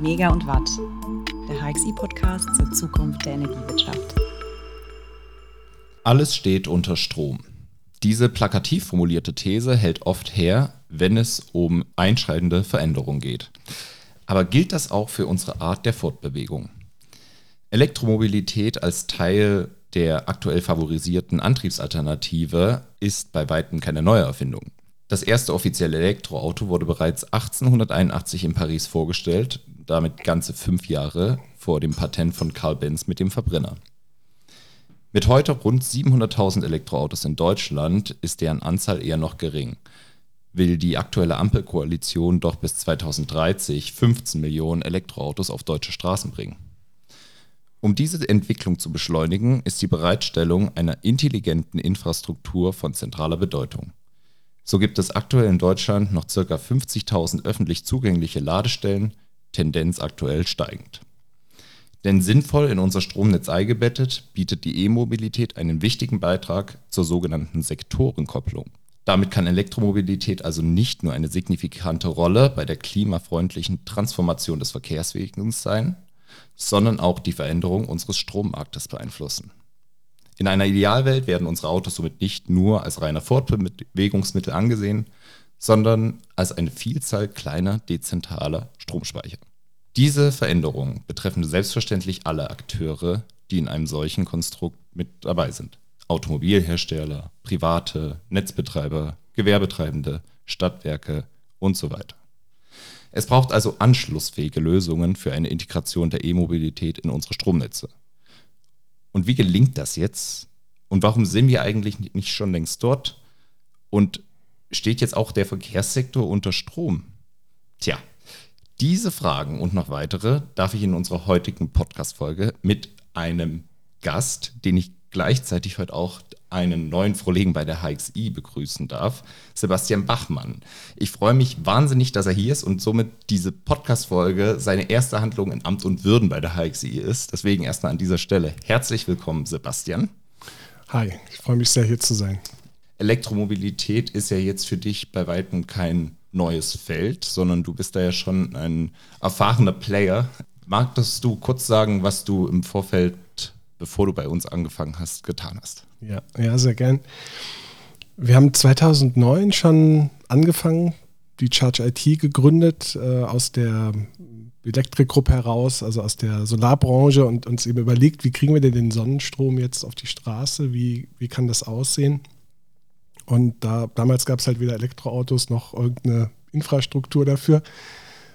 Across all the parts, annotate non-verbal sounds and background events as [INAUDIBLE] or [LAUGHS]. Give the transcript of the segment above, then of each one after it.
Mega und Watt, der HXI-Podcast zur Zukunft der Energiewirtschaft. Alles steht unter Strom. Diese plakativ formulierte These hält oft her, wenn es um einschreitende Veränderungen geht. Aber gilt das auch für unsere Art der Fortbewegung? Elektromobilität als Teil der aktuell favorisierten Antriebsalternative ist bei weitem keine neue Erfindung. Das erste offizielle Elektroauto wurde bereits 1881 in Paris vorgestellt, damit ganze fünf Jahre vor dem Patent von Carl Benz mit dem Verbrenner. Mit heute rund 700.000 Elektroautos in Deutschland ist deren Anzahl eher noch gering. Will die aktuelle Ampelkoalition doch bis 2030 15 Millionen Elektroautos auf deutsche Straßen bringen. Um diese Entwicklung zu beschleunigen, ist die Bereitstellung einer intelligenten Infrastruktur von zentraler Bedeutung. So gibt es aktuell in Deutschland noch ca. 50.000 öffentlich zugängliche Ladestellen, Tendenz aktuell steigend. Denn sinnvoll in unser Stromnetz eingebettet, bietet die E-Mobilität einen wichtigen Beitrag zur sogenannten Sektorenkopplung. Damit kann Elektromobilität also nicht nur eine signifikante Rolle bei der klimafreundlichen Transformation des Verkehrswegens sein, sondern auch die Veränderung unseres Strommarktes beeinflussen. In einer Idealwelt werden unsere Autos somit nicht nur als reiner Fortbewegungsmittel angesehen, sondern als eine Vielzahl kleiner, dezentraler Stromspeicher. Diese Veränderungen betreffen selbstverständlich alle Akteure, die in einem solchen Konstrukt mit dabei sind. Automobilhersteller, private, Netzbetreiber, Gewerbetreibende, Stadtwerke und so weiter. Es braucht also anschlussfähige Lösungen für eine Integration der E-Mobilität in unsere Stromnetze. Und wie gelingt das jetzt? Und warum sind wir eigentlich nicht schon längst dort? Und steht jetzt auch der Verkehrssektor unter Strom? Tja, diese Fragen und noch weitere darf ich in unserer heutigen Podcast-Folge mit einem Gast, den ich gleichzeitig heute auch einen neuen Kollegen bei der HXI begrüßen darf, Sebastian Bachmann. Ich freue mich wahnsinnig, dass er hier ist und somit diese Podcast-Folge seine erste Handlung in Amt und Würden bei der HXI ist. Deswegen erstmal an dieser Stelle herzlich willkommen, Sebastian. Hi, ich freue mich sehr, hier zu sein. Elektromobilität ist ja jetzt für dich bei weitem kein neues Feld, sondern du bist da ja schon ein erfahrener Player. Magst du kurz sagen, was du im Vorfeld bevor du bei uns angefangen hast, getan hast. Ja, ja, sehr gern. Wir haben 2009 schon angefangen, die Charge IT gegründet, äh, aus der Elektrikgruppe heraus, also aus der Solarbranche und uns eben überlegt, wie kriegen wir denn den Sonnenstrom jetzt auf die Straße, wie, wie kann das aussehen? Und da, damals gab es halt weder Elektroautos noch irgendeine Infrastruktur dafür.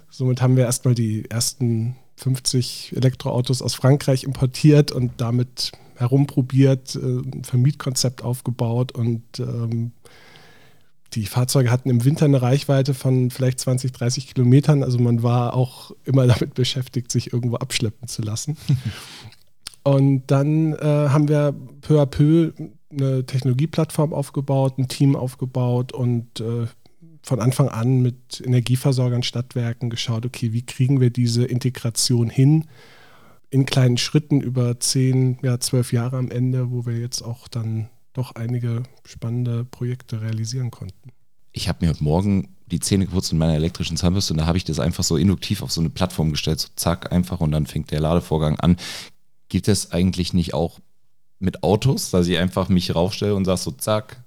Somit haben wir erstmal die ersten 50 Elektroautos aus Frankreich importiert und damit herumprobiert, äh, ein Vermietkonzept aufgebaut und ähm, die Fahrzeuge hatten im Winter eine Reichweite von vielleicht 20, 30 Kilometern. Also man war auch immer damit beschäftigt, sich irgendwo abschleppen zu lassen. [LAUGHS] und dann äh, haben wir peu à peu eine Technologieplattform aufgebaut, ein Team aufgebaut und äh, von Anfang an mit Energieversorgern, Stadtwerken geschaut, okay, wie kriegen wir diese Integration hin in kleinen Schritten über zehn, ja, zwölf Jahre am Ende, wo wir jetzt auch dann doch einige spannende Projekte realisieren konnten. Ich habe mir heute Morgen die Zähne geputzt in meiner elektrischen Zahnbürste und da habe ich das einfach so induktiv auf so eine Plattform gestellt, so zack, einfach und dann fängt der Ladevorgang an. Gilt das eigentlich nicht auch mit Autos, dass ich einfach mich raufstelle und sage so zack,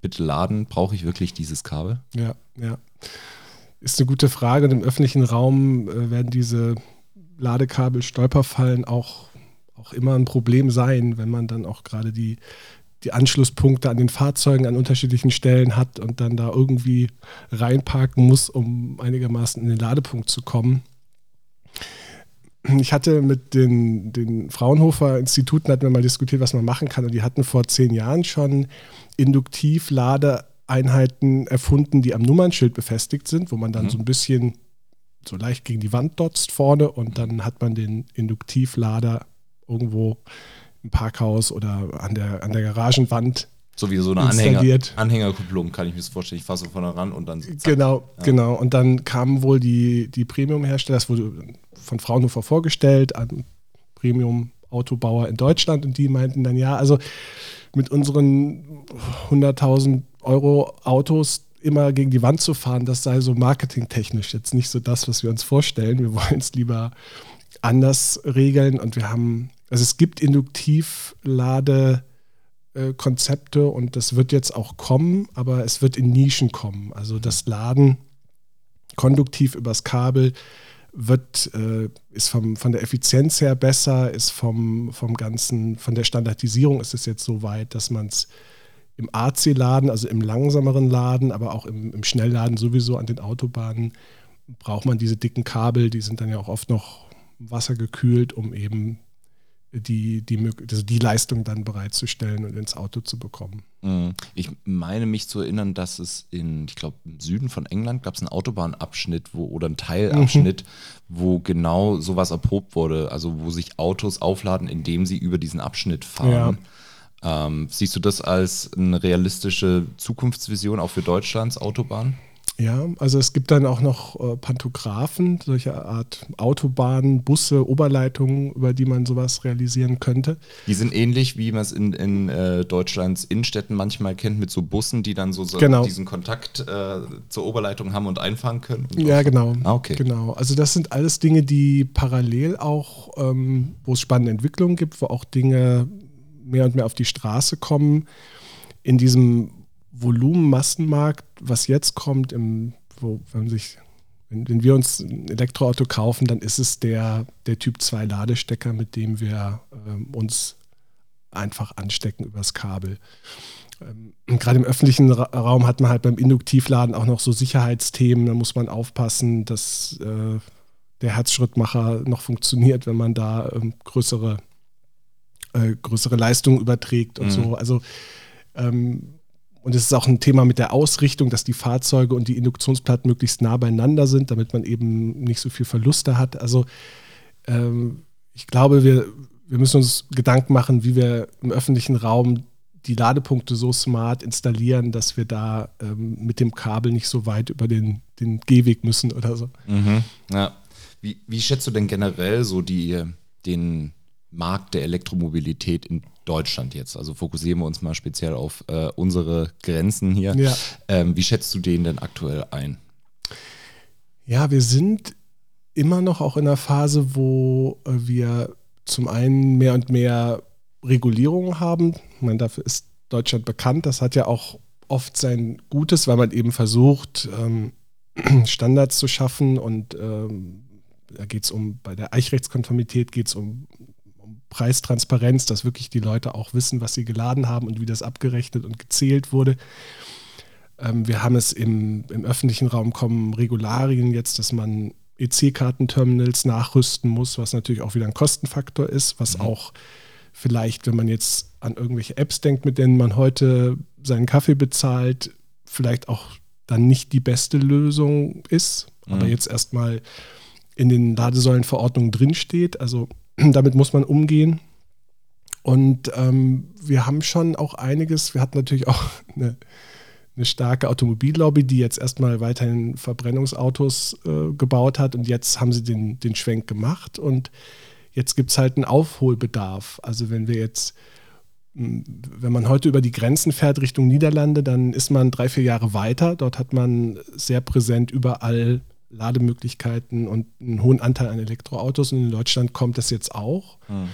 bitte laden, brauche ich wirklich dieses Kabel? Ja, ja. Ist eine gute Frage. Und im öffentlichen Raum äh, werden diese Ladekabel, Stolperfallen auch, auch immer ein Problem sein, wenn man dann auch gerade die, die Anschlusspunkte an den Fahrzeugen an unterschiedlichen Stellen hat und dann da irgendwie reinparken muss, um einigermaßen in den Ladepunkt zu kommen. Ich hatte mit den, den Fraunhofer Instituten hatten wir mal diskutiert, was man machen kann. Und die hatten vor zehn Jahren schon Induktiv-Ladeeinheiten erfunden, die am Nummernschild befestigt sind, wo man dann mhm. so ein bisschen so leicht gegen die Wand dotzt vorne und dann hat man den Induktivlader irgendwo im Parkhaus oder an der, an der Garagenwand so wie so eine Anhänger, Anhängerkupplung, kann ich mir das vorstellen. Ich fasse vorne ran und dann. So genau, ja. genau. Und dann kamen wohl die, die Premium-Hersteller, das wurde von Fraunhofer vorgestellt an Premium-Autobauer in Deutschland und die meinten dann, ja, also mit unseren 100.000 Euro Autos immer gegen die Wand zu fahren, das sei so marketingtechnisch jetzt nicht so das, was wir uns vorstellen. Wir wollen es lieber anders regeln und wir haben, also es gibt Induktivladekonzepte und das wird jetzt auch kommen, aber es wird in Nischen kommen. Also das Laden konduktiv übers Kabel wird, äh, ist vom, von der Effizienz her besser, ist vom, vom ganzen, von der Standardisierung ist es jetzt so weit, dass man es im AC-Laden, also im langsameren Laden, aber auch im, im Schnellladen sowieso an den Autobahnen, braucht man diese dicken Kabel, die sind dann ja auch oft noch wassergekühlt, um eben die, die, also die Leistung dann bereitzustellen und ins Auto zu bekommen. Mhm. Ich meine mich zu erinnern, dass es in, ich glaube, im Süden von England gab es einen Autobahnabschnitt wo, oder einen Teilabschnitt, mhm. wo genau sowas erprobt wurde. Also wo sich Autos aufladen, indem sie über diesen Abschnitt fahren. Ja. Ähm, siehst du das als eine realistische Zukunftsvision auch für Deutschlands Autobahn? Ja, also es gibt dann auch noch äh, Pantographen, solche Art Autobahnen, Busse, Oberleitungen, über die man sowas realisieren könnte. Die sind ähnlich, wie man es in, in äh, Deutschlands Innenstädten manchmal kennt, mit so Bussen, die dann so, so genau. diesen Kontakt äh, zur Oberleitung haben und einfahren können. Und ja, genau. Ah, okay. Genau. Also das sind alles Dinge, die parallel auch, ähm, wo es spannende Entwicklungen gibt, wo auch Dinge mehr und mehr auf die Straße kommen. In diesem Volumenmassenmarkt, was jetzt kommt, im, wo, wenn, sich, wenn, wenn, wir uns ein Elektroauto kaufen, dann ist es der, der Typ 2 Ladestecker, mit dem wir ähm, uns einfach anstecken übers Kabel. Ähm, Gerade im öffentlichen Ra Raum hat man halt beim Induktivladen auch noch so Sicherheitsthemen. Da muss man aufpassen, dass äh, der Herzschrittmacher noch funktioniert, wenn man da ähm, größere, äh, größere Leistungen überträgt und mhm. so. Also ähm, und es ist auch ein Thema mit der Ausrichtung, dass die Fahrzeuge und die Induktionsplatten möglichst nah beieinander sind, damit man eben nicht so viel Verluste hat. Also ähm, ich glaube, wir, wir müssen uns Gedanken machen, wie wir im öffentlichen Raum die Ladepunkte so smart installieren, dass wir da ähm, mit dem Kabel nicht so weit über den, den Gehweg müssen oder so. Mhm, ja. Wie, wie schätzt du denn generell so die, den Markt der Elektromobilität in Deutschland jetzt? Also fokussieren wir uns mal speziell auf äh, unsere Grenzen hier. Ja. Ähm, wie schätzt du den denn aktuell ein? Ja, wir sind immer noch auch in einer Phase, wo äh, wir zum einen mehr und mehr Regulierungen haben. Ich meine, dafür ist Deutschland bekannt. Das hat ja auch oft sein Gutes, weil man eben versucht, ähm, [CLEARS THROAT] Standards zu schaffen und ähm, da geht es um, bei der Eichrechtskonformität geht es um Preistransparenz, dass wirklich die Leute auch wissen, was sie geladen haben und wie das abgerechnet und gezählt wurde. Ähm, wir haben es im, im öffentlichen Raum kommen Regularien jetzt, dass man EC-Kartenterminals nachrüsten muss, was natürlich auch wieder ein Kostenfaktor ist, was mhm. auch vielleicht, wenn man jetzt an irgendwelche Apps denkt, mit denen man heute seinen Kaffee bezahlt, vielleicht auch dann nicht die beste Lösung ist, mhm. aber jetzt erstmal in den Ladesäulenverordnungen drinsteht. Also [CLEARS THROAT] damit muss man umgehen. Und ähm, wir haben schon auch einiges, wir hatten natürlich auch [LAUGHS] eine, eine starke Automobillobby, die jetzt erstmal weiterhin Verbrennungsautos äh, gebaut hat und jetzt haben sie den, den Schwenk gemacht und jetzt gibt es halt einen Aufholbedarf. Also wenn wir jetzt, hm, wenn man heute über die Grenzen fährt Richtung Niederlande, dann ist man drei, vier Jahre weiter. Dort hat man sehr präsent überall Lademöglichkeiten und einen hohen Anteil an Elektroautos. Und in Deutschland kommt das jetzt auch. Mhm.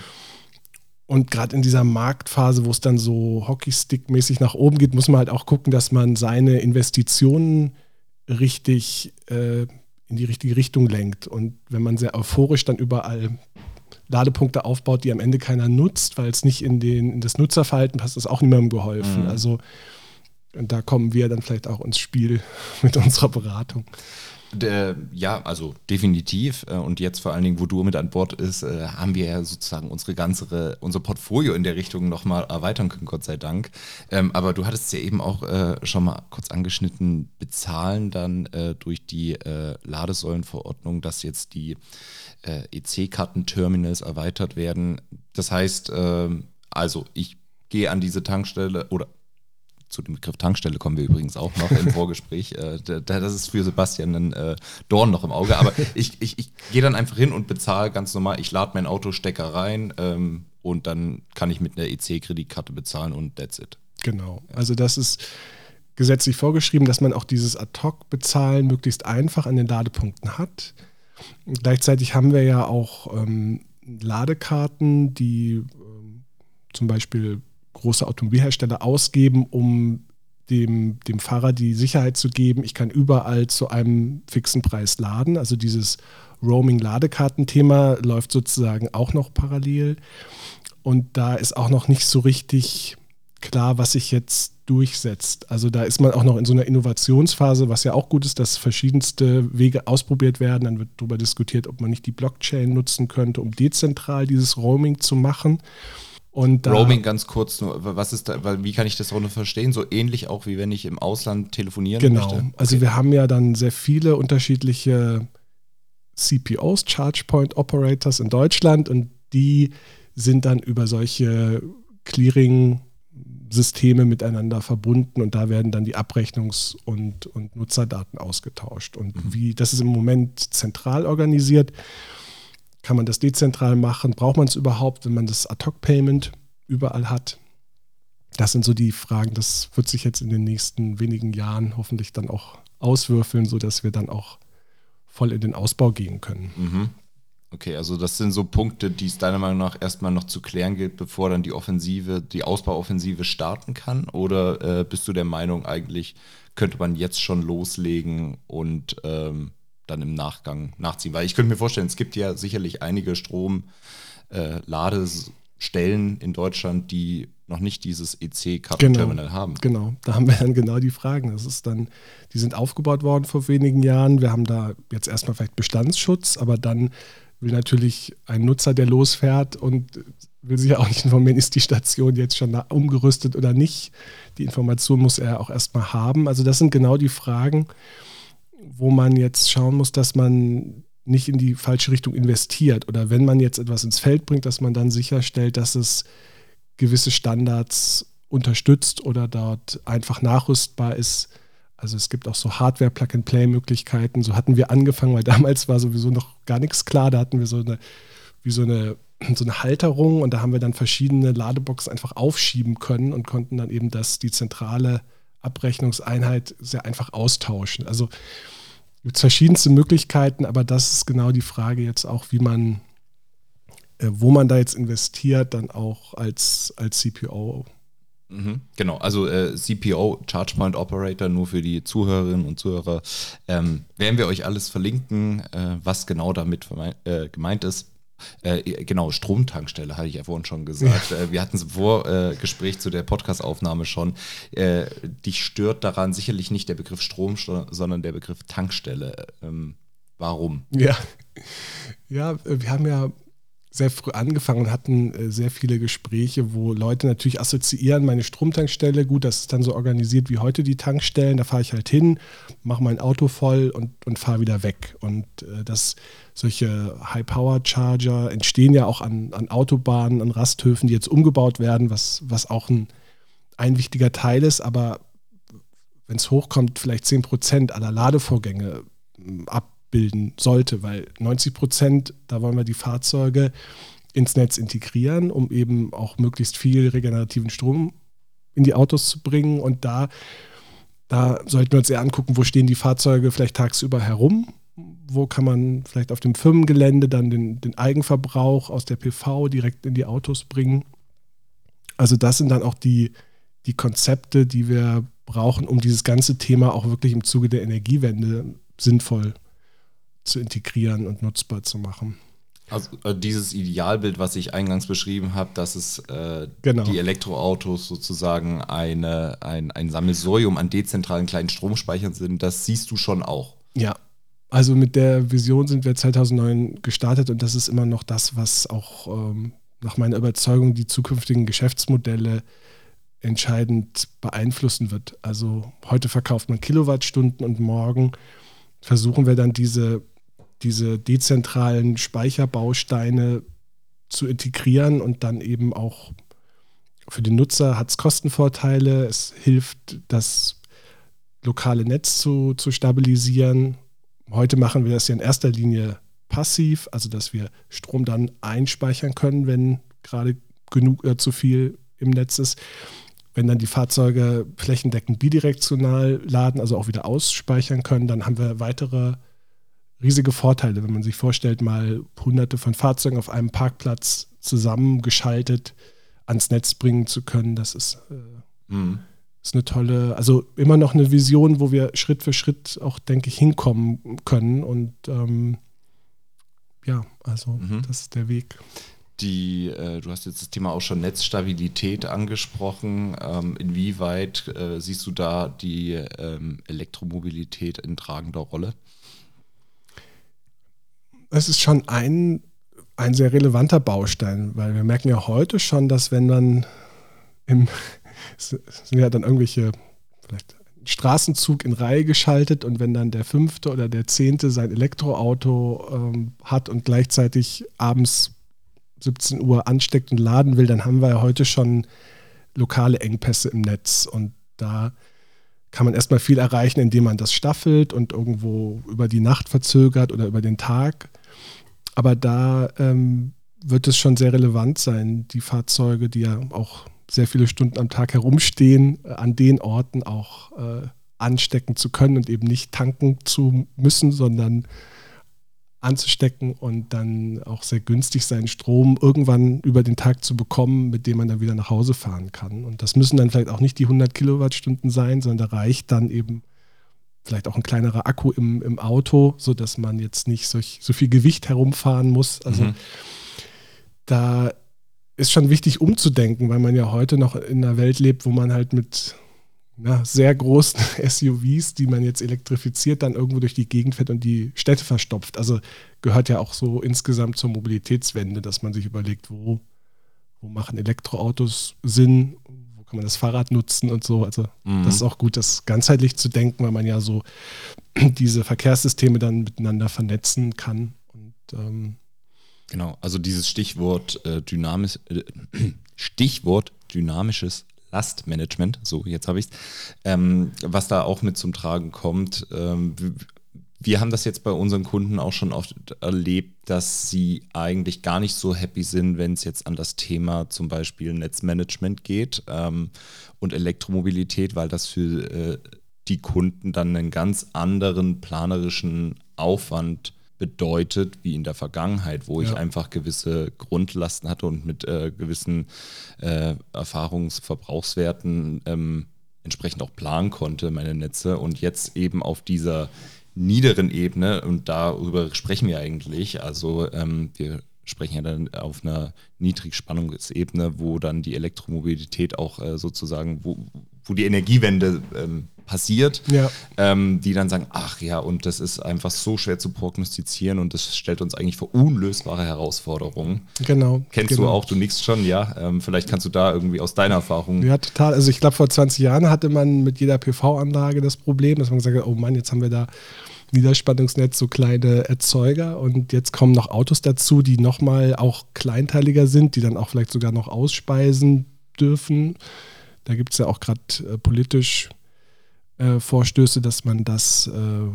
Und gerade in dieser Marktphase, wo es dann so Hockeystick-mäßig nach oben geht, muss man halt auch gucken, dass man seine Investitionen richtig äh, in die richtige Richtung lenkt. Und wenn man sehr euphorisch dann überall Ladepunkte aufbaut, die am Ende keiner nutzt, weil es nicht in, den, in das Nutzerverhalten passt, ist auch niemandem geholfen. Mhm. Also und da kommen wir dann vielleicht auch ins Spiel [LAUGHS] mit unserer Beratung. Der, ja, also definitiv. Äh, und jetzt vor allen Dingen, wo du mit an Bord ist, äh, haben wir ja sozusagen unsere ganze, unser Portfolio in der Richtung nochmal erweitern können, Gott sei Dank. Ähm, aber du hattest ja eben auch äh, schon mal kurz angeschnitten, bezahlen dann durch die Ladesäulenverordnung, dass jetzt die EC-Kartenterminals erweitert werden. Das heißt, ähm, also ich gehe an diese Tankstelle oder zu dem Begriff Tankstelle kommen wir übrigens auch noch im [LAUGHS] Vorgespräch. Äh, das ist für Sebastian ein äh, Dorn noch im Auge. Aber ich, ich, ich gehe dann einfach hin und bezahle ganz normal. Ich lade mein Auto, Stecker rein ähm, und dann kann ich mit einer EC-Kreditkarte bezahlen und that's it. Genau. Also das ist gesetzlich vorgeschrieben, dass man auch dieses Ad-Hoc-Bezahlen möglichst einfach an den Ladepunkten hat. Gleichzeitig haben wir ja auch ähm, Ladekarten, die ähm, zum Beispiel große Automobilhersteller ausgeben, um dem, dem Fahrer die Sicherheit zu geben, ich kann überall zu einem fixen Preis laden. Also dieses Roaming-Ladekartenthema läuft sozusagen auch noch parallel. Und da ist auch noch nicht so richtig klar, was sich jetzt durchsetzt. Also da ist man auch noch in so einer Innovationsphase, was ja auch gut ist, dass verschiedenste Wege ausprobiert werden. Dann wird darüber diskutiert, ob man nicht die Blockchain nutzen könnte, um dezentral dieses Roaming zu machen. Und Roaming ganz kurz nur, was ist da, wie kann ich das darunter verstehen? So ähnlich auch wie wenn ich im Ausland telefonieren genau. möchte? Genau. Also wir haben ja dann sehr viele unterschiedliche CPOs, Charge Point Operators in Deutschland und die sind dann über solche Clearing Systeme miteinander verbunden und da werden dann die Abrechnungs- und, und Nutzerdaten ausgetauscht. Und mhm. wie das ist im Moment zentral organisiert, kann man das dezentral machen? Braucht man es überhaupt, wenn man das Ad-Hoc-Payment überall hat? Das sind so die Fragen, das wird sich jetzt in den nächsten wenigen Jahren hoffentlich dann auch auswürfeln, sodass wir dann auch voll in den Ausbau gehen können. Mhm. Okay, also das sind so Punkte, die es deiner Meinung nach erstmal noch zu klären gilt, bevor dann die Offensive, die Ausbauoffensive starten kann? Oder äh, bist du der Meinung, eigentlich könnte man jetzt schon loslegen und ähm, dann im Nachgang nachziehen? Weil ich könnte mir vorstellen, es gibt ja sicherlich einige Stromladestellen äh, in Deutschland, die noch nicht dieses EC-Kartenterminal genau, haben. Genau, da haben wir dann genau die Fragen. Das ist dann, die sind aufgebaut worden vor wenigen Jahren. Wir haben da jetzt erstmal vielleicht Bestandsschutz, aber dann will natürlich ein Nutzer, der losfährt und will sich ja auch nicht informieren, ist die Station jetzt schon umgerüstet oder nicht. Die Information muss er auch erstmal haben. Also das sind genau die Fragen, wo man jetzt schauen muss, dass man nicht in die falsche Richtung investiert oder wenn man jetzt etwas ins Feld bringt, dass man dann sicherstellt, dass es gewisse Standards unterstützt oder dort einfach nachrüstbar ist also es gibt auch so Hardware-Plug-and-Play-Möglichkeiten. So hatten wir angefangen, weil [LAUGHS] damals war sowieso noch gar nichts klar. Da hatten wir so eine, wie so eine, so eine Halterung und da haben wir dann verschiedene Ladeboxen einfach aufschieben können und konnten dann eben das, die zentrale Abrechnungseinheit sehr einfach austauschen. Also gibt verschiedenste Möglichkeiten, aber das ist genau die Frage jetzt auch, wie man, äh, wo man da jetzt investiert, dann auch als, als CPO Mhm, genau, also äh, CPO, Charge Point Operator, nur für die Zuhörerinnen und Zuhörer, ähm, werden wir euch alles verlinken, äh, was genau damit äh, gemeint ist. Äh, genau, Stromtankstelle hatte ich ja vorhin schon gesagt. Ja. Äh, wir hatten es vor äh, Gespräch zu der Podcastaufnahme schon. dich stört daran sicherlich nicht der Begriff Strom, sondern der Begriff Tankstelle. Ähm, warum? Ja. ja, wir haben ja sehr früh angefangen und hatten äh, sehr viele Gespräche, wo Leute natürlich assoziieren, meine Stromtankstelle, gut, das ist dann so organisiert wie heute die Tankstellen, da fahre ich halt hin, mache mein Auto voll und, und fahre wieder weg. Und äh, dass solche High-Power-Charger entstehen ja auch an, an Autobahnen, an Rasthöfen, die jetzt umgebaut werden, was, was auch ein, ein wichtiger Teil ist, aber wenn es hochkommt, vielleicht 10% aller Ladevorgänge ab bilden sollte, weil 90 Prozent, da wollen wir die Fahrzeuge ins Netz integrieren, um eben auch möglichst viel regenerativen Strom in die Autos zu bringen. Und da, da sollten wir uns eher angucken, wo stehen die Fahrzeuge vielleicht tagsüber herum, wo kann man vielleicht auf dem Firmengelände dann den, den Eigenverbrauch aus der PV direkt in die Autos bringen. Also das sind dann auch die, die Konzepte, die wir brauchen, um dieses ganze Thema auch wirklich im Zuge der Energiewende sinnvoll zu integrieren und nutzbar zu machen. Also äh, dieses Idealbild, was ich eingangs beschrieben habe, dass es äh, genau. die Elektroautos sozusagen eine, ein, ein Sammelsurium an dezentralen kleinen Stromspeichern sind, das siehst du schon auch. Ja, also mit der Vision sind wir 2009 gestartet und das ist immer noch das, was auch ähm, nach meiner Überzeugung die zukünftigen Geschäftsmodelle entscheidend beeinflussen wird. Also heute verkauft man Kilowattstunden und morgen versuchen wir dann diese diese dezentralen Speicherbausteine zu integrieren und dann eben auch für den Nutzer hat es Kostenvorteile. Es hilft, das lokale Netz zu, zu stabilisieren. Heute machen wir das ja in erster Linie passiv, also dass wir Strom dann einspeichern können, wenn gerade genug äh, zu viel im Netz ist. wenn dann die Fahrzeuge flächendeckend bidirektional laden, also auch wieder ausspeichern können, dann haben wir weitere riesige Vorteile, wenn man sich vorstellt, mal hunderte von Fahrzeugen auf einem Parkplatz zusammengeschaltet ans Netz bringen zu können. Das ist, äh, mhm. ist eine tolle, also immer noch eine Vision, wo wir Schritt für Schritt auch, denke ich, hinkommen können. Und ähm, ja, also mhm. das ist der Weg die, äh, du hast jetzt das Thema auch schon Netzstabilität angesprochen. Ähm, inwieweit äh, siehst du da die ähm, Elektromobilität in tragender Rolle? Es ist schon ein, ein sehr relevanter Baustein, weil wir merken ja heute schon, dass wenn man im, [LAUGHS] sind ja dann irgendwelche vielleicht Straßenzug in Reihe geschaltet und wenn dann der fünfte oder der zehnte sein Elektroauto ähm, hat und gleichzeitig abends 17 Uhr ansteckt und laden will, dann haben wir ja heute schon lokale Engpässe im Netz. Und da kann man erstmal viel erreichen, indem man das staffelt und irgendwo über die Nacht verzögert oder über den Tag. Aber da ähm, wird es schon sehr relevant sein, die Fahrzeuge, die ja auch sehr viele Stunden am Tag herumstehen, äh, an den Orten auch äh, anstecken zu können und eben nicht tanken zu müssen, sondern anzustecken und dann auch sehr günstig seinen Strom irgendwann über den Tag zu bekommen, mit dem man dann wieder nach Hause fahren kann. Und das müssen dann vielleicht auch nicht die 100 Kilowattstunden sein, sondern da reicht dann eben vielleicht auch ein kleinerer Akku im, im Auto, sodass man jetzt nicht so, so viel Gewicht herumfahren muss. Also mhm. da ist schon wichtig umzudenken, weil man ja heute noch in einer Welt lebt, wo man halt mit na, sehr großen [LAUGHS] SUVs, die man jetzt elektrifiziert, dann irgendwo durch die Gegend fährt und die Städte verstopft. Also gehört ja auch so insgesamt zur Mobilitätswende, dass man sich überlegt, wo, wo machen Elektroautos Sinn, kann man das Fahrrad nutzen und so. Also mhm. das ist auch gut, das ganzheitlich zu denken, weil man ja so [CLEARS THROAT] diese Verkehrssysteme dann miteinander vernetzen kann. Und, ähm, genau, also dieses Stichwort äh, dynamisch, äh, [CLEARS THROAT] Stichwort dynamisches Lastmanagement, so jetzt habe ich es, ähm, was da auch mit zum Tragen kommt. Ähm, wir haben das jetzt bei unseren Kunden auch schon oft erlebt, dass sie eigentlich gar nicht so happy sind, wenn es jetzt an das Thema zum Beispiel Netzmanagement geht ähm, und Elektromobilität, weil das für äh, die Kunden dann einen ganz anderen planerischen Aufwand bedeutet wie in der Vergangenheit, wo ja. ich einfach gewisse Grundlasten hatte und mit äh, gewissen äh, Erfahrungsverbrauchswerten ähm, entsprechend auch planen konnte, meine Netze. Und jetzt eben auf dieser niederen Ebene, und darüber sprechen wir eigentlich, also ähm, wir sprechen ja dann auf einer Niedrigspannungsebene, wo dann die Elektromobilität auch äh, sozusagen, wo, wo die Energiewende ähm, passiert, ja. ähm, die dann sagen, ach ja, und das ist einfach so schwer zu prognostizieren und das stellt uns eigentlich vor unlösbare Herausforderungen. Genau. Kennst genau. du auch, du nix schon, ja? Ähm, vielleicht kannst du da irgendwie aus deiner Erfahrung. Ja, total. Also ich glaube, vor 20 Jahren hatte man mit jeder PV-Anlage das Problem, dass man gesagt hat, oh Mann, jetzt haben wir da Niederspannungsnetz so kleine Erzeuger und jetzt kommen noch Autos dazu, die nochmal auch kleinteiliger sind, die dann auch vielleicht sogar noch ausspeisen dürfen. Da gibt es ja auch gerade äh, politisch äh, Vorstöße, dass man das, äh,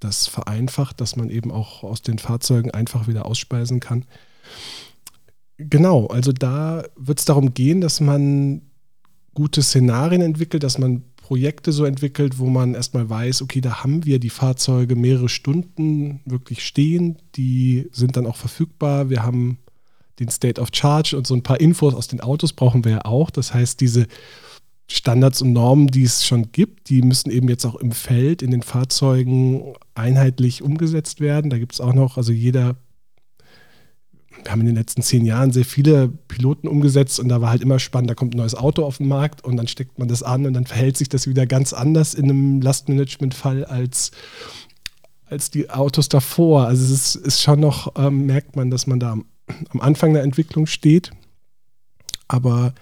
das vereinfacht, dass man eben auch aus den Fahrzeugen einfach wieder ausspeisen kann. Genau, also da wird es darum gehen, dass man gute Szenarien entwickelt, dass man Projekte so entwickelt, wo man erstmal weiß, okay, da haben wir die Fahrzeuge mehrere Stunden wirklich stehen, die sind dann auch verfügbar. Wir haben den State of Charge und so ein paar Infos aus den Autos brauchen wir ja auch. Das heißt, diese Standards und Normen, die es schon gibt, die müssen eben jetzt auch im Feld, in den Fahrzeugen einheitlich umgesetzt werden. Da gibt es auch noch, also jeder, wir haben in den letzten zehn Jahren sehr viele Piloten umgesetzt und da war halt immer spannend, da kommt ein neues Auto auf den Markt und dann steckt man das an und dann verhält sich das wieder ganz anders in einem Lastmanagement-Fall als, als die Autos davor. Also es ist, ist schon noch, ähm, merkt man, dass man da am, am Anfang der Entwicklung steht. Aber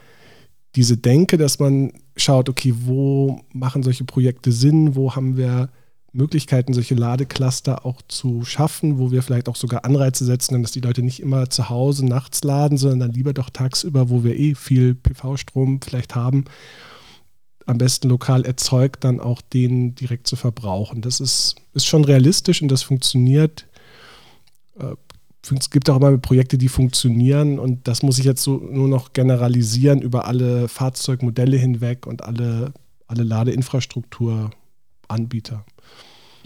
diese Denke, dass man schaut, okay, wo machen solche Projekte Sinn, wo haben wir Möglichkeiten, solche Ladecluster auch zu schaffen, wo wir vielleicht auch sogar Anreize setzen, dass die Leute nicht immer zu Hause nachts laden, sondern dann lieber doch tagsüber, wo wir eh viel PV-Strom vielleicht haben, am besten lokal erzeugt, dann auch den direkt zu verbrauchen. Das ist, ist schon realistisch und das funktioniert. Äh, es gibt auch immer Projekte, die funktionieren und das muss ich jetzt so nur noch generalisieren über alle Fahrzeugmodelle hinweg und alle, alle Ladeinfrastrukturanbieter.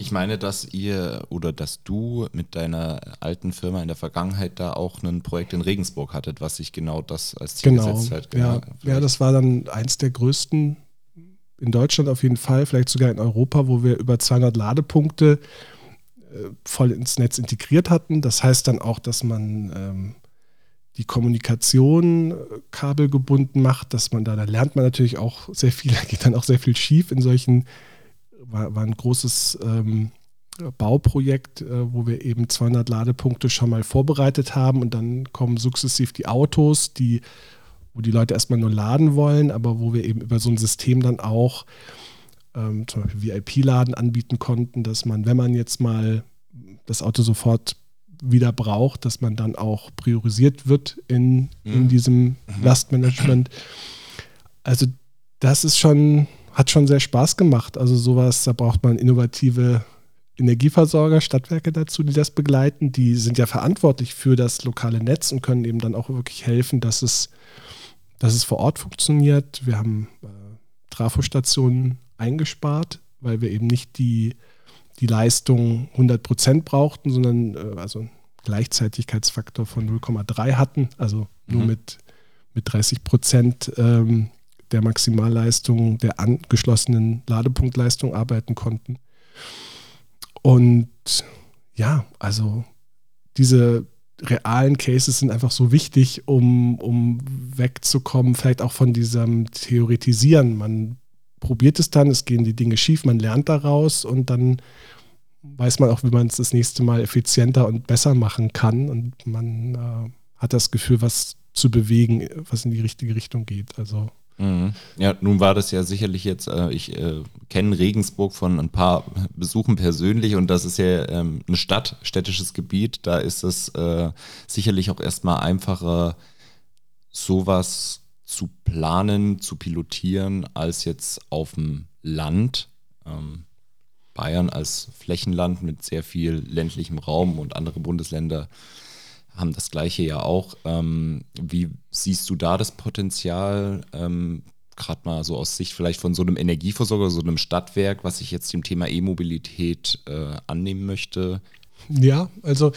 Ich meine, dass ihr oder dass du mit deiner alten Firma in der Vergangenheit da auch ein Projekt in Regensburg hattet, was sich genau das als Ziel genau, gesetzt hat. Genau. Ja, ja, das war dann eins der größten in Deutschland auf jeden Fall, vielleicht sogar in Europa, wo wir über 200 Ladepunkte äh, voll ins Netz integriert hatten. Das heißt dann auch, dass man ähm, die Kommunikation äh, kabelgebunden macht, dass man da, da lernt man natürlich auch sehr viel, [LAUGHS] da geht dann auch sehr viel schief in solchen war, war ein großes ähm, Bauprojekt, äh, wo wir eben 200 Ladepunkte schon mal vorbereitet haben und dann kommen sukzessiv die Autos, die, wo die Leute erstmal nur laden wollen, aber wo wir eben über so ein System dann auch ähm, zum Beispiel VIP-Laden anbieten konnten, dass man, wenn man jetzt mal das Auto sofort wieder braucht, dass man dann auch priorisiert wird in, in mhm. diesem mhm. Lastmanagement. Also das ist schon hat schon sehr Spaß gemacht. Also sowas, da braucht man innovative Energieversorger, Stadtwerke dazu, die das begleiten. Die sind ja verantwortlich für das lokale Netz und können eben dann auch wirklich helfen, dass es, dass es vor Ort funktioniert. Wir haben äh, Trafostationen eingespart, weil wir eben nicht die, die Leistung 100 Prozent brauchten, sondern äh, also einen Gleichzeitigkeitsfaktor von 0,3 hatten, also nur mhm. mit, mit 30 Prozent ähm, der Maximalleistung, der angeschlossenen Ladepunktleistung arbeiten konnten. Und ja, also diese realen Cases sind einfach so wichtig, um, um wegzukommen, vielleicht auch von diesem Theoretisieren. Man probiert es dann, es gehen die Dinge schief, man lernt daraus und dann weiß man auch, wie man es das nächste Mal effizienter und besser machen kann und man äh, hat das Gefühl, was zu bewegen, was in die richtige Richtung geht. Also Mhm. Ja, nun war das ja sicherlich jetzt, äh, ich äh, kenne Regensburg von ein paar Besuchen persönlich und das ist ja ähm, eine Stadt, städtisches Gebiet. Da ist es äh, sicherlich auch erstmal einfacher, sowas zu planen, zu pilotieren, als jetzt auf dem Land. Ähm, Bayern als Flächenland mit sehr viel ländlichem Raum und andere Bundesländer haben das gleiche ja auch. Ähm, wie siehst du da das Potenzial? Ähm, Gerade mal so aus Sicht vielleicht von so einem Energieversorger, so einem Stadtwerk, was sich jetzt dem Thema E-Mobilität äh, annehmen möchte? Ja, also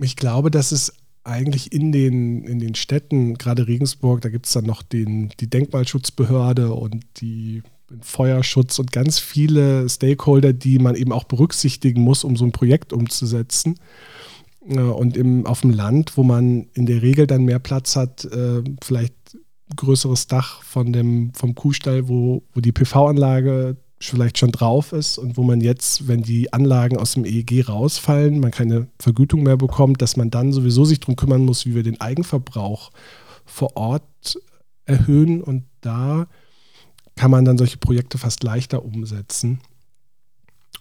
ich glaube, dass es eigentlich in den, in den Städten, gerade Regensburg, da gibt es dann noch den, die Denkmalschutzbehörde und die Feuerschutz und ganz viele Stakeholder, die man eben auch berücksichtigen muss, um so ein Projekt umzusetzen. Und im, auf dem Land, wo man in der Regel dann mehr Platz hat, äh, vielleicht größeres Dach von dem, vom Kuhstall, wo, wo die PV-Anlage vielleicht schon drauf ist und wo man jetzt, wenn die Anlagen aus dem EEG rausfallen, man keine Vergütung mehr bekommt, dass man dann sowieso sich darum kümmern muss, wie wir den Eigenverbrauch vor Ort erhöhen. Und da kann man dann solche Projekte fast leichter umsetzen.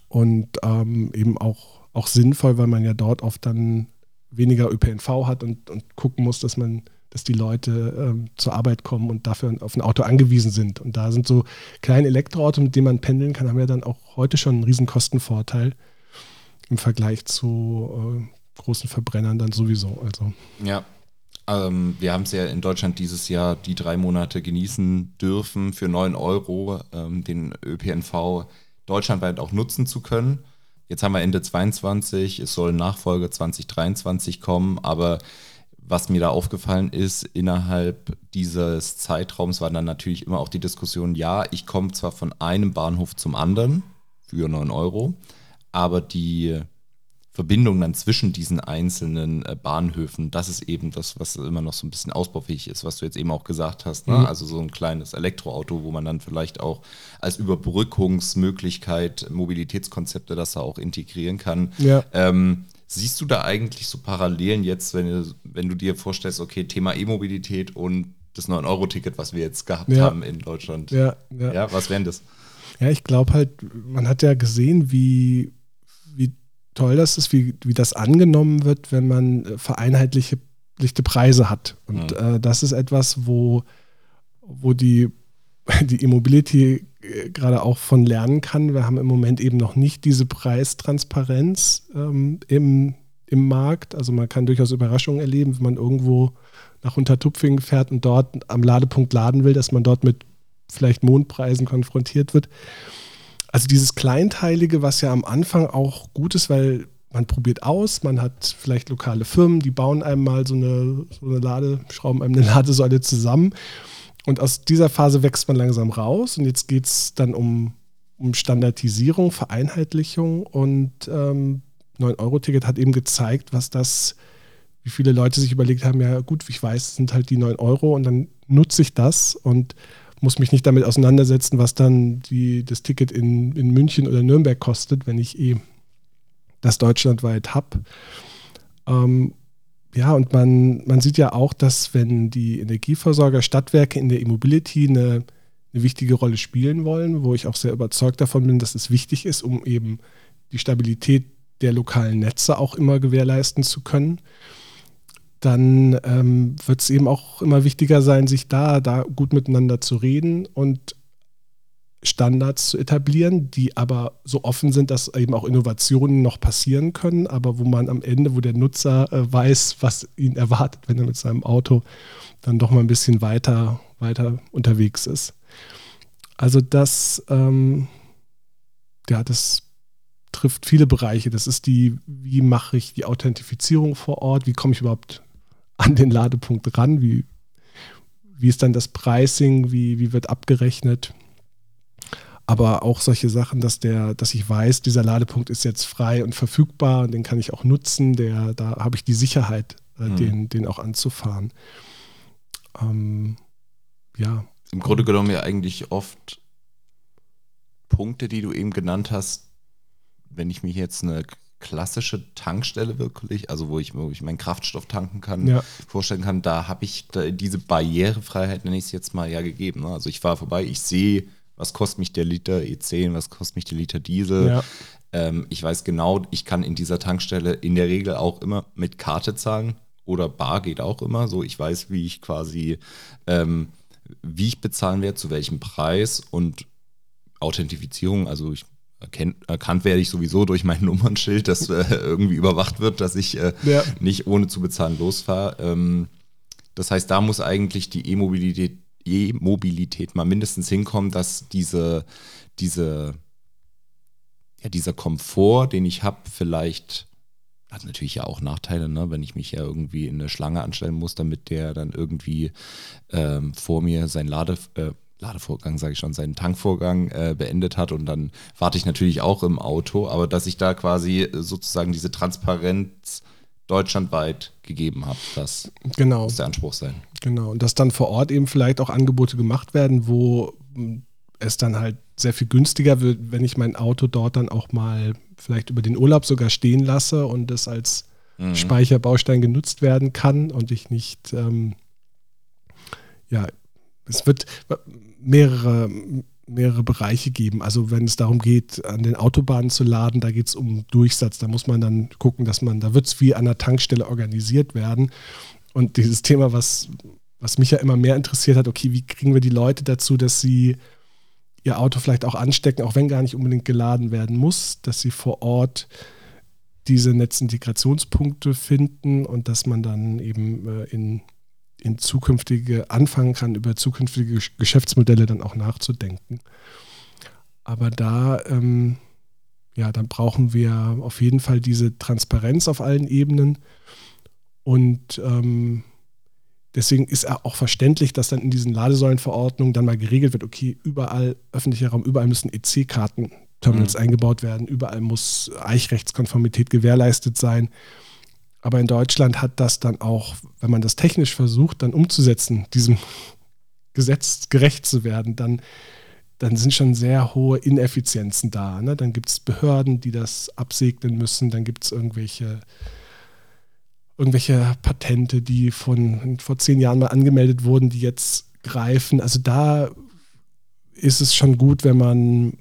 Und ähm, eben auch auch sinnvoll, weil man ja dort oft dann weniger ÖPNV hat und, und gucken muss, dass man, dass die Leute ähm, zur Arbeit kommen und dafür auf ein Auto angewiesen sind. Und da sind so kleine Elektroautos, mit denen man pendeln kann, haben ja dann auch heute schon einen riesen Kostenvorteil im Vergleich zu äh, großen Verbrennern dann sowieso. Also. Ja, ähm, wir haben es ja in Deutschland dieses Jahr die drei Monate genießen dürfen, für 9 Euro ähm, den ÖPNV deutschlandweit auch nutzen zu können. Jetzt haben wir Ende 22, es soll Nachfolge 2023 kommen, aber was mir da aufgefallen ist, innerhalb dieses Zeitraums war dann natürlich immer auch die Diskussion, ja, ich komme zwar von einem Bahnhof zum anderen für 9 Euro, aber die Verbindung dann zwischen diesen einzelnen äh, Bahnhöfen, das ist eben das, was immer noch so ein bisschen ausbaufähig ist, was du jetzt eben auch gesagt hast. Ne? Mhm. Also so ein kleines Elektroauto, wo man dann vielleicht auch als Überbrückungsmöglichkeit Mobilitätskonzepte das da auch integrieren kann. Ja. Ähm, siehst du da eigentlich so Parallelen jetzt, wenn du, wenn du dir vorstellst, okay, Thema E-Mobilität und das 9-Euro-Ticket, was wir jetzt gehabt ja. haben in Deutschland? Ja, ja. ja was wären das? Ja, ich glaube halt, man hat ja gesehen, wie, wie toll das ist, wie, wie das angenommen wird, wenn man äh, vereinheitlichte Preise hat. Und ja. äh, das ist etwas, wo, wo die, [LAUGHS] die Immobility äh, gerade auch von lernen kann. Wir haben im Moment eben noch nicht diese Preistransparenz ähm, im, im Markt. Also man kann durchaus Überraschungen erleben, wenn man irgendwo nach Untertupfingen fährt und dort am Ladepunkt laden will, dass man dort mit vielleicht Mondpreisen konfrontiert wird. Also dieses Kleinteilige, was ja am Anfang auch gut ist, weil man probiert aus, man hat vielleicht lokale Firmen, die bauen einem mal so eine, so eine Lade, schrauben einem eine Ladesäule zusammen. Und aus dieser Phase wächst man langsam raus und jetzt geht es dann um, um Standardisierung, Vereinheitlichung und ähm, 9-Euro-Ticket hat eben gezeigt, was das, wie viele Leute sich überlegt haben, ja gut, ich weiß, es sind halt die 9 Euro und dann nutze ich das und muss mich nicht damit auseinandersetzen, was dann die, das Ticket in, in München oder Nürnberg kostet, wenn ich eh das deutschlandweit habe. Ähm, ja, und man, man sieht ja auch, dass wenn die Energieversorger Stadtwerke in der E-Mobility eine, eine wichtige Rolle spielen wollen, wo ich auch sehr überzeugt davon bin, dass es wichtig ist, um eben die Stabilität der lokalen Netze auch immer gewährleisten zu können, dann ähm, wird es eben auch immer wichtiger sein, sich da, da gut miteinander zu reden und Standards zu etablieren, die aber so offen sind, dass eben auch Innovationen noch passieren können, aber wo man am Ende, wo der Nutzer äh, weiß, was ihn erwartet, wenn er mit seinem Auto dann doch mal ein bisschen weiter, weiter unterwegs ist. Also das, ähm, ja, das trifft viele Bereiche. Das ist die, wie mache ich die Authentifizierung vor Ort, wie komme ich überhaupt an den Ladepunkt ran, wie, wie ist dann das Pricing, wie, wie wird abgerechnet aber auch solche Sachen, dass der, dass ich weiß, dieser Ladepunkt ist jetzt frei und verfügbar und den kann ich auch nutzen, der, da habe ich die Sicherheit, äh, mhm. den, den auch anzufahren. Ähm, ja. Im Grunde genommen ja eigentlich oft Punkte, die du eben genannt hast, wenn ich mir jetzt eine klassische Tankstelle wirklich, also wo ich, wo ich meinen Kraftstoff tanken kann, ja. vorstellen kann, da habe ich da diese Barrierefreiheit, nenne ich es jetzt mal, ja gegeben. Ne? Also ich fahre vorbei, ich sehe was kostet mich der Liter E10, was kostet mich der Liter Diesel. Ja. Ähm, ich weiß genau, ich kann in dieser Tankstelle in der Regel auch immer mit Karte zahlen oder Bar geht auch immer. So, ich weiß, wie ich quasi, ähm, wie ich bezahlen werde, zu welchem Preis und Authentifizierung, also ich erkennt, erkannt werde ich sowieso durch mein [LAUGHS] Nummernschild, das äh, irgendwie überwacht wird, dass ich äh, ja. nicht ohne zu bezahlen losfahre. Ähm, das heißt, da muss eigentlich die E-Mobilität E-Mobilität mal mindestens hinkommen, dass diese, diese, ja, dieser Komfort, den ich habe, vielleicht hat natürlich ja auch Nachteile, ne? wenn ich mich ja irgendwie in eine Schlange anstellen muss, damit der dann irgendwie ähm, vor mir sein Lade, äh, Ladevorgang, sage ich schon, seinen Tankvorgang äh, beendet hat und dann warte ich natürlich auch im Auto, aber dass ich da quasi sozusagen diese Transparenz deutschlandweit gegeben habe. Das genau. muss der Anspruch sein. Genau. Und dass dann vor Ort eben vielleicht auch Angebote gemacht werden, wo hm, es dann halt sehr viel günstiger wird, wenn ich mein Auto dort dann auch mal vielleicht über den Urlaub sogar stehen lasse und es als mhm. Speicherbaustein genutzt werden kann und ich nicht, ähm, ja, es wird mehrere mehrere Bereiche geben. Also wenn es darum geht, an den Autobahnen zu laden, da geht es um Durchsatz. Da muss man dann gucken, dass man, da wird es wie an der Tankstelle organisiert werden. Und dieses Thema, was, was mich ja immer mehr interessiert hat, okay, wie kriegen wir die Leute dazu, dass sie ihr Auto vielleicht auch anstecken, auch wenn gar nicht unbedingt geladen werden muss, dass sie vor Ort diese Netzintegrationspunkte finden und dass man dann eben äh, in in zukünftige anfangen kann, über zukünftige Geschäftsmodelle dann auch nachzudenken. Aber da, ähm, ja, dann brauchen wir auf jeden Fall diese Transparenz auf allen Ebenen. Und ähm, deswegen ist auch verständlich, dass dann in diesen Ladesäulenverordnungen dann mal geregelt wird, okay, überall öffentlicher Raum, überall müssen EC-Karten-Terminals mhm. eingebaut werden, überall muss Eichrechtskonformität gewährleistet sein. Aber in Deutschland hat das dann auch, wenn man das technisch versucht, dann umzusetzen, diesem Gesetz gerecht zu werden, dann, dann sind schon sehr hohe Ineffizienzen da. Ne? Dann gibt es Behörden, die das absegnen müssen, dann gibt es irgendwelche, irgendwelche Patente, die von vor zehn Jahren mal angemeldet wurden, die jetzt greifen. Also da ist es schon gut, wenn man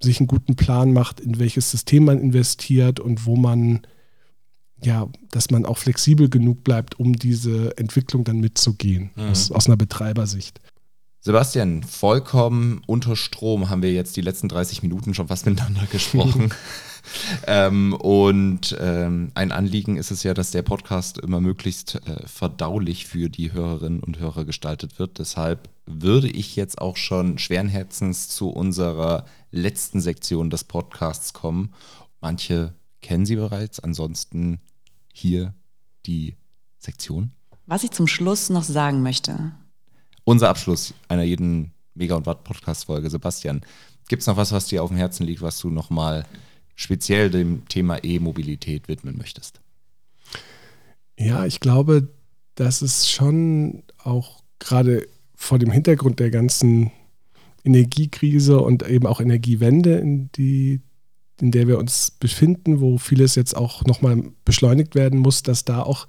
sich einen guten Plan macht, in welches System man investiert und wo man ja, dass man auch flexibel genug bleibt, um diese Entwicklung dann mitzugehen, mhm. aus, aus einer Betreibersicht. Sebastian, vollkommen unter Strom haben wir jetzt die letzten 30 Minuten schon fast [LAUGHS] miteinander gesprochen. [LAUGHS] ähm, und ähm, ein Anliegen ist es ja, dass der Podcast immer möglichst äh, verdaulich für die Hörerinnen und Hörer gestaltet wird. Deshalb würde ich jetzt auch schon schweren Herzens zu unserer letzten Sektion des Podcasts kommen. Manche kennen sie bereits, ansonsten hier die Sektion. Was ich zum Schluss noch sagen möchte. Unser Abschluss einer jeden Mega und Watt Podcast Folge. Sebastian, gibt es noch was, was dir auf dem Herzen liegt, was du nochmal speziell dem Thema E-Mobilität widmen möchtest? Ja, ich glaube, dass es schon auch gerade vor dem Hintergrund der ganzen Energiekrise und eben auch Energiewende, in, die, in der wir uns befinden, wo vieles jetzt auch nochmal beschleunigt werden muss, dass da auch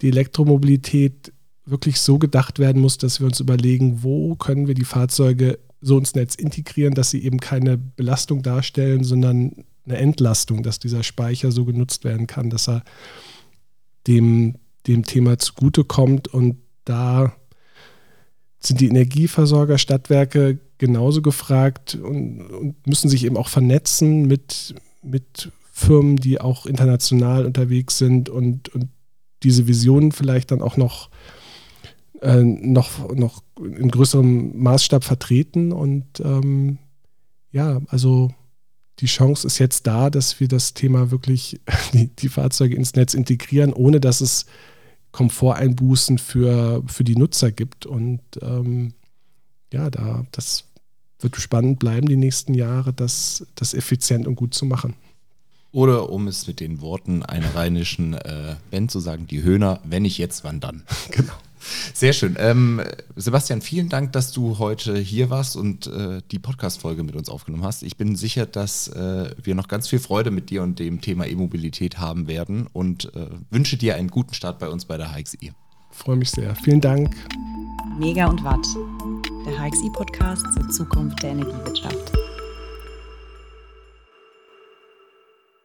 die Elektromobilität wirklich so gedacht werden muss, dass wir uns überlegen, wo können wir die Fahrzeuge so ins Netz integrieren, dass sie eben keine Belastung darstellen, sondern eine Entlastung, dass dieser Speicher so genutzt werden kann, dass er dem, dem Thema zugutekommt. Und da sind die Energieversorger, Stadtwerke genauso gefragt und, und müssen sich eben auch vernetzen mit, mit Firmen, die auch international unterwegs sind und, und diese Visionen vielleicht dann auch noch, äh, noch, noch in größerem Maßstab vertreten. Und ähm, ja, also die Chance ist jetzt da, dass wir das Thema wirklich, [LAUGHS] die, die Fahrzeuge ins Netz integrieren, ohne dass es Komforteinbußen für, für die Nutzer gibt. Und ähm, ja, da, das wird spannend bleiben die nächsten Jahre, das, das effizient und gut zu machen. Oder um es mit den Worten einer rheinischen äh, Band zu sagen, die Höhner, wenn nicht jetzt, wann dann? [LAUGHS] Genau. Sehr schön. Ähm, Sebastian, vielen Dank, dass du heute hier warst und äh, die Podcast-Folge mit uns aufgenommen hast. Ich bin sicher, dass äh, wir noch ganz viel Freude mit dir und dem Thema E-Mobilität haben werden und äh, wünsche dir einen guten Start bei uns bei der HXI. Freue mich sehr. Vielen Dank. Mega und Watt, der HXI-Podcast zur Zukunft der Energiewirtschaft.